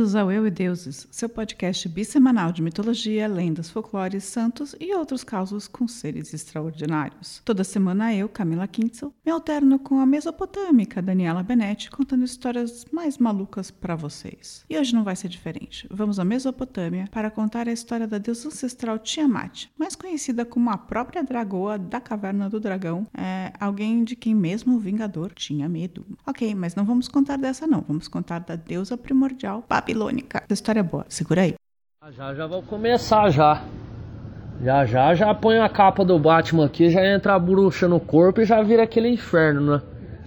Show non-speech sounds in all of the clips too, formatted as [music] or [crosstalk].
Bem-vindos ao Eu e Deuses, seu podcast bissemanal de mitologia, lendas, folclores, santos e outros causos com seres extraordinários. Toda semana eu, Camila Kintzel, me alterno com a mesopotâmica Daniela Benetti contando histórias mais malucas para vocês. E hoje não vai ser diferente. Vamos à Mesopotâmia para contar a história da deusa ancestral Tiamat, mais conhecida como a própria dragoa da caverna do dragão, é alguém de quem mesmo o Vingador tinha medo. Ok, mas não vamos contar dessa não, vamos contar da deusa primordial babilônica. Essa história é boa, segura aí. Já já vou começar já. Já já já põe a capa do Batman aqui, já entra a bruxa no corpo e já vira aquele inferno, né?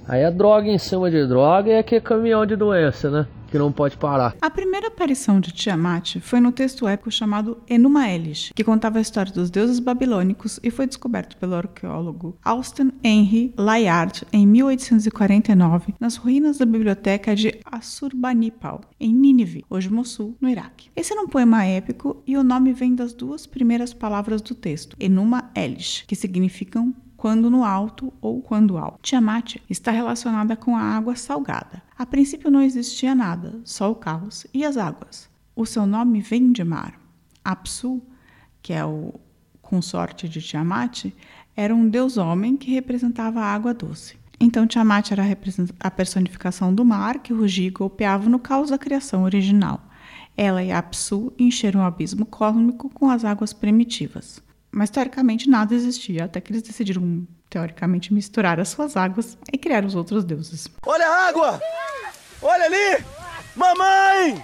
Aí é droga em cima de droga e aqui é caminhão de doença, né? Que não pode parar. A primeira aparição de Tiamat foi no texto épico chamado Enuma Elish, que contava a história dos deuses babilônicos e foi descoberto pelo arqueólogo Austin Henry Layard em 1849 nas ruínas da biblioteca de Assurbanipal, em Nínive, hoje Mossul, no Iraque. Esse é um poema épico e o nome vem das duas primeiras palavras do texto, Enuma Elish, que significam quando no alto ou quando alto. Tiamat está relacionada com a água salgada. A princípio não existia nada, só o caos e as águas. O seu nome vem de mar. Apsu, que é o consorte de Tiamat, era um deus homem que representava a água doce. Então Tiamat era a personificação do mar que rugia e golpeava no caos da criação original. Ela e Apsu encheram o abismo cósmico com as águas primitivas. Mas teoricamente nada existia, até que eles decidiram, teoricamente, misturar as suas águas e criar os outros deuses. Olha a água! Olha ali! Mamãe!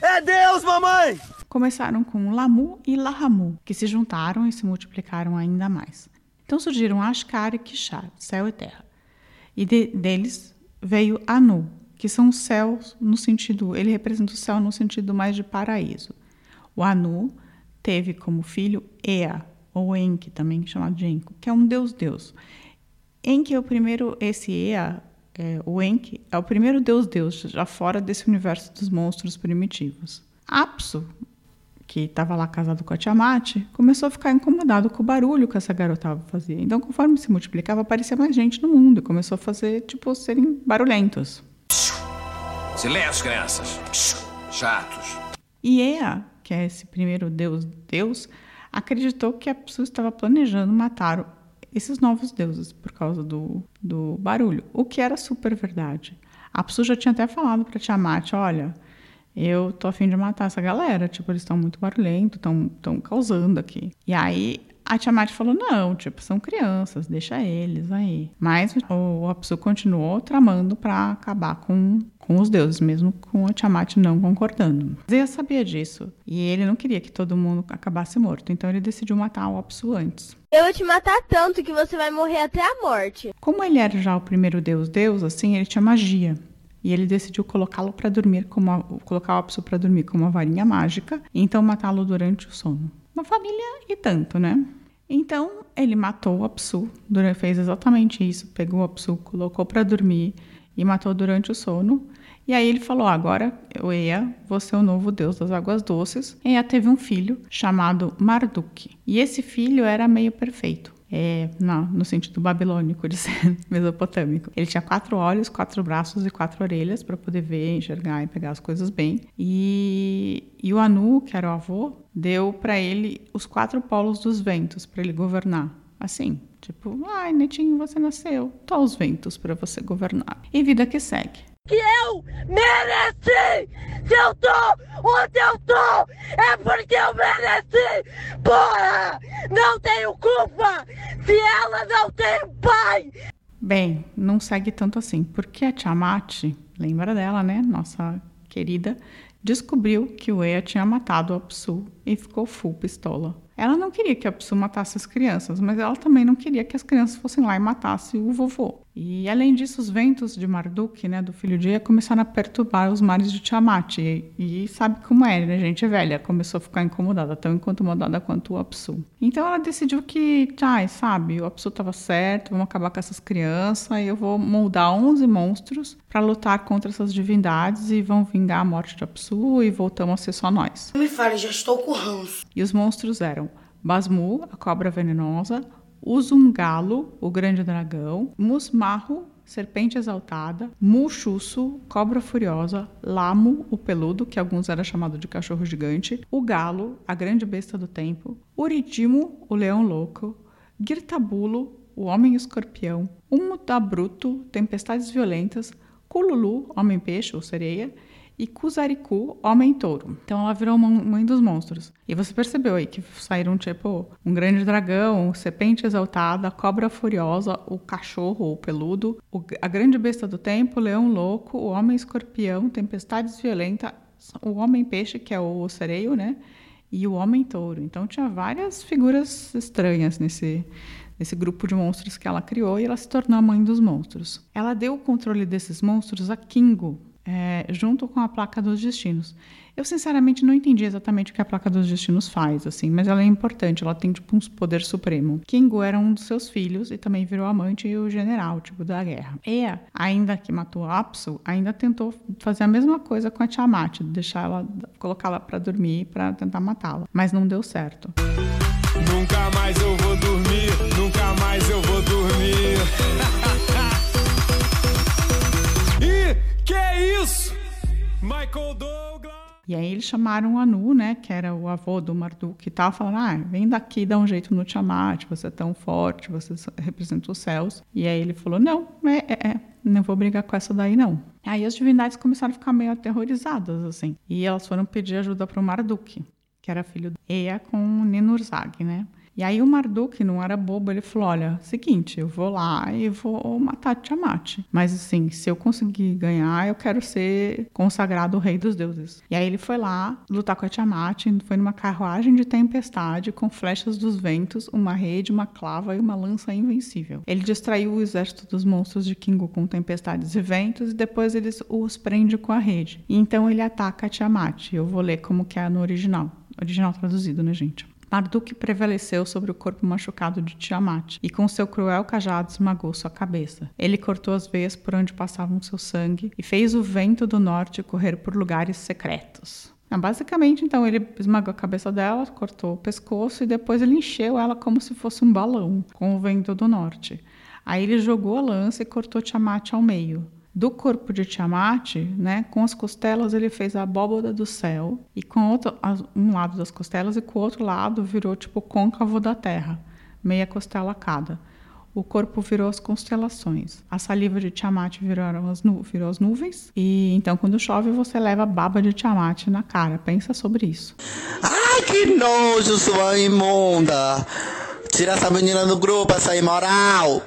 É Deus, mamãe! Começaram com Lamu e Lahamu, que se juntaram e se multiplicaram ainda mais. Então surgiram Ashkar e Kishar, céu e terra. E de, deles veio Anu, que são os céus no sentido, ele representa o céu no sentido mais de paraíso. O Anu teve como filho Ea, ou Enki, também chamado de Enki, que é um deus-deus. Enki é o primeiro, esse Ea, é, o Enki, é o primeiro deus-deus, já fora desse universo dos monstros primitivos. Apsu, que estava lá casado com a Tiamat, começou a ficar incomodado com o barulho que essa garota fazia. Então, conforme se multiplicava, aparecia mais gente no mundo e começou a fazer, tipo, serem barulhentos. Silêncio, crianças. Chatos. E Ea, que é esse primeiro deus, deus acreditou que a pessoa estava planejando matar esses novos deuses por causa do, do barulho, o que era super verdade. A pessoa já tinha até falado para Tiamat, olha, eu tô afim de matar essa galera, tipo, eles estão muito barulhentos, estão causando aqui. E aí a Tiamat falou: não, tipo, são crianças, deixa eles aí. Mas o Apsu continuou tramando para acabar com, com os deuses, mesmo com a Tiamat não concordando. Zia sabia disso e ele não queria que todo mundo acabasse morto, então ele decidiu matar o Apsu antes. Eu vou te matar tanto que você vai morrer até a morte. Como ele era já o primeiro deus deus, assim, ele tinha magia. E ele decidiu colocá-lo para dormir como a, colocar o Apsu para dormir com uma varinha mágica, e então matá-lo durante o sono. Uma família e tanto, né? Então ele matou o Apsu, fez exatamente isso, pegou o Apsu, colocou para dormir e matou durante o sono. E aí ele falou: agora Ea, você é o novo deus das águas doces. Ea teve um filho chamado Marduk. E esse filho era meio perfeito é, não, no sentido babilônico de [laughs] ser mesopotâmico. Ele tinha quatro olhos, quatro braços e quatro orelhas para poder ver, enxergar e pegar as coisas bem. E, e o Anu, que era o avô, deu para ele os quatro polos dos ventos para ele governar. Assim, tipo, ai, netinho, você nasceu, tô os ventos para você governar. E vida que segue que eu mereci! Se eu tô onde eu tô, é porque eu mereci! Porra! Não tenho culpa se ela não tem pai! Bem, não segue tanto assim, porque a Tiamat, lembra dela, né? Nossa querida, descobriu que o Ea tinha matado a Psu e ficou full pistola. Ela não queria que a Psu matasse as crianças, mas ela também não queria que as crianças fossem lá e matassem o vovô. E além disso, os ventos de Marduk, né, do filho de Ea, começaram a perturbar os mares de Tiamat. E, e, sabe como é, né? Gente velha começou a ficar incomodada, tão incomodada quanto o Apsu. Então ela decidiu que, ai, sabe, o Apsu estava certo, vamos acabar com essas crianças, e eu vou moldar 11 monstros para lutar contra essas divindades e vão vingar a morte de Apsu e voltamos a ser só nós. Me fale, já estou com ranço. E os monstros eram Basmu, a cobra venenosa, Uzumgalo, o grande dragão, Musmarro, serpente exaltada, Muxuço, cobra furiosa, Lamo, o peludo, que alguns era chamado de cachorro gigante, o galo, a grande besta do tempo, Uridimo, o leão louco, Girtabulo, o homem escorpião, Umudabruto, tempestades violentas, Kululu, homem peixe ou sereia, e Kuzariku, Homem Touro. Então ela virou mãe dos monstros. E você percebeu aí que saíram tipo um grande dragão, serpente exaltada, cobra furiosa, o cachorro, o peludo, o, a grande besta do tempo, leão louco, o homem escorpião, tempestades violentas, o homem peixe, que é o sereio, né? E o homem touro. Então tinha várias figuras estranhas nesse nesse grupo de monstros que ela criou e ela se tornou a mãe dos monstros. Ela deu o controle desses monstros a Kingo, é, junto com a placa dos destinos. Eu sinceramente não entendi exatamente o que a placa dos destinos faz, assim, mas ela é importante, ela tem tipo um poder supremo. Kingo era um dos seus filhos e também virou amante e o general, tipo, da guerra. Ea, ainda que matou Apsu, ainda tentou fazer a mesma coisa com a Tiamat, deixar ela, colocá-la para dormir para tentar matá-la, mas não deu certo. Nunca mais eu vou dormir, E aí eles chamaram o Anu, né, que era o avô do Marduk, e tal, falando, ah, vem daqui, dá um jeito no Tiamat, você é tão forte, você representa os céus. E aí ele falou, não, é, é, é, não vou brigar com essa daí, não. Aí as divindades começaram a ficar meio aterrorizadas, assim, e elas foram pedir ajuda para o Marduk, que era filho de Ea com Ninurzag, né. E aí o Marduk não era bobo, ele falou: olha, seguinte, eu vou lá e vou matar Tiamat. Mas assim, se eu conseguir ganhar, eu quero ser consagrado rei dos deuses. E aí ele foi lá lutar com a Tiamat, foi numa carruagem de tempestade com flechas dos ventos, uma rede, uma clava e uma lança invencível. Ele distraiu o exército dos monstros de Kingu com tempestades e ventos e depois ele os prende com a rede. E então ele ataca a Tiamat. Eu vou ler como que é no original. Original traduzido, né, gente? Marduk prevaleceu sobre o corpo machucado de Tiamat e com seu cruel cajado esmagou sua cabeça. Ele cortou as veias por onde passavam seu sangue e fez o vento do norte correr por lugares secretos. Ah, basicamente, então, ele esmagou a cabeça dela, cortou o pescoço e depois ele encheu ela como se fosse um balão com o vento do norte. Aí ele jogou a lança e cortou Tiamat ao meio do corpo de Tiamat, né, com as costelas ele fez a abóboda do céu e com outro, um lado das costelas e com o outro lado virou tipo côncavo da terra, meia costela cada. O corpo virou as constelações. A saliva de Tiamat virou as, virou as nuvens. E então, quando chove, você leva a baba de Tiamat na cara. Pensa sobre isso. Ai, que nojo, sua imunda! Tira essa menina do grupo, essa imoral!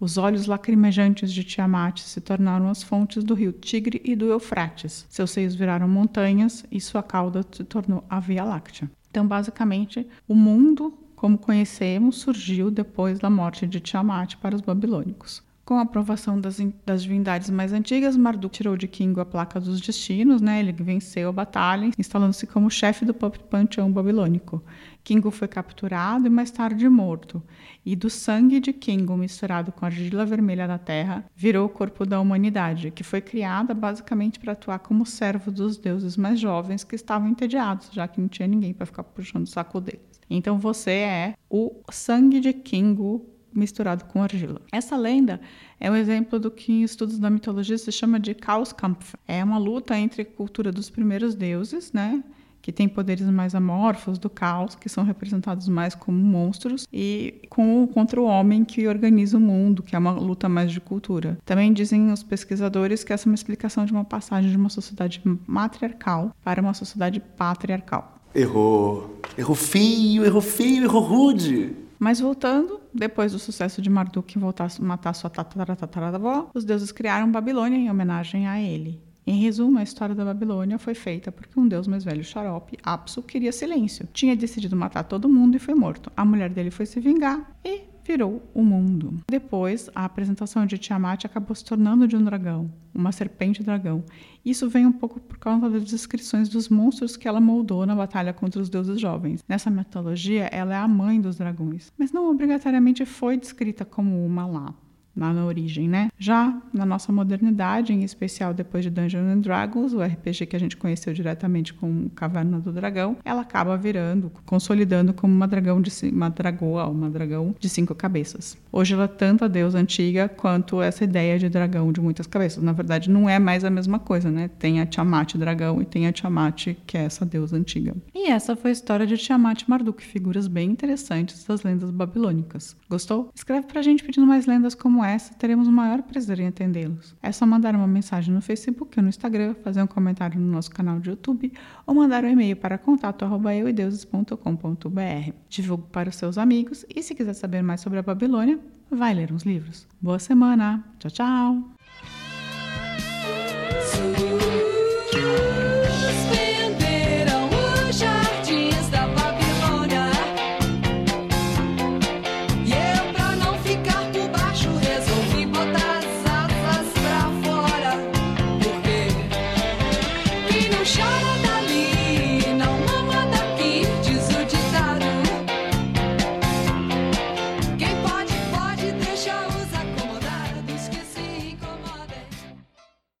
Os olhos lacrimejantes de Tiamat se tornaram as fontes do rio Tigre e do Eufrates. Seus seios viraram montanhas e sua cauda se tornou a Via Láctea. Então, basicamente, o mundo como conhecemos surgiu depois da morte de Tiamat para os babilônicos. Com a aprovação das, das divindades mais antigas, Marduk tirou de Kingo a placa dos destinos, né? ele venceu a batalha, instalando-se como chefe do panteão babilônico. Kingo foi capturado e mais tarde morto, e do sangue de Kingo misturado com a argila vermelha da terra virou o corpo da humanidade, que foi criada basicamente para atuar como servo dos deuses mais jovens que estavam entediados, já que não tinha ninguém para ficar puxando o saco deles. Então você é o sangue de Kingo misturado com argila. Essa lenda é um exemplo do que em estudos da mitologia se chama de Chaoskampf. É uma luta entre a cultura dos primeiros deuses, né? que tem poderes mais amorfos do caos, que são representados mais como monstros, e com, contra o homem que organiza o mundo, que é uma luta mais de cultura. Também dizem os pesquisadores que essa é uma explicação de uma passagem de uma sociedade matriarcal para uma sociedade patriarcal. Errou. Errou feio, errou feio, errou rude. Mas voltando, depois do sucesso de Marduk voltar a matar sua tataravó, os deuses criaram Babilônia em homenagem a ele. Em resumo, a história da Babilônia foi feita porque um deus mais velho, Xarope, Apsu, queria silêncio. Tinha decidido matar todo mundo e foi morto. A mulher dele foi se vingar e virou o mundo. Depois, a apresentação de Tiamat acabou se tornando de um dragão, uma serpente dragão. Isso vem um pouco por causa das descrições dos monstros que ela moldou na batalha contra os deuses jovens. Nessa mitologia, ela é a mãe dos dragões, mas não obrigatoriamente foi descrita como uma lá. Na, na origem, né? Já na nossa modernidade, em especial depois de Dungeons and Dragons, o RPG que a gente conheceu diretamente com Caverna do Dragão, ela acaba virando, consolidando como uma dragão de uma dragoa, uma dragão de cinco cabeças. Hoje ela é tanto a deusa antiga quanto essa ideia de dragão de muitas cabeças. Na verdade, não é mais a mesma coisa, né? Tem a Tiamat dragão e tem a Tiamat, que é essa deusa antiga. E essa foi a história de Tiamat Marduk, figuras bem interessantes das lendas babilônicas. Gostou? Escreve pra gente pedindo mais lendas como essa, teremos o maior prazer em atendê-los. É só mandar uma mensagem no Facebook ou no Instagram, fazer um comentário no nosso canal de YouTube ou mandar um e-mail para contato@euideuses.com.br. Divulgue para os seus amigos e se quiser saber mais sobre a Babilônia, vai ler uns livros. Boa semana. Tchau, tchau.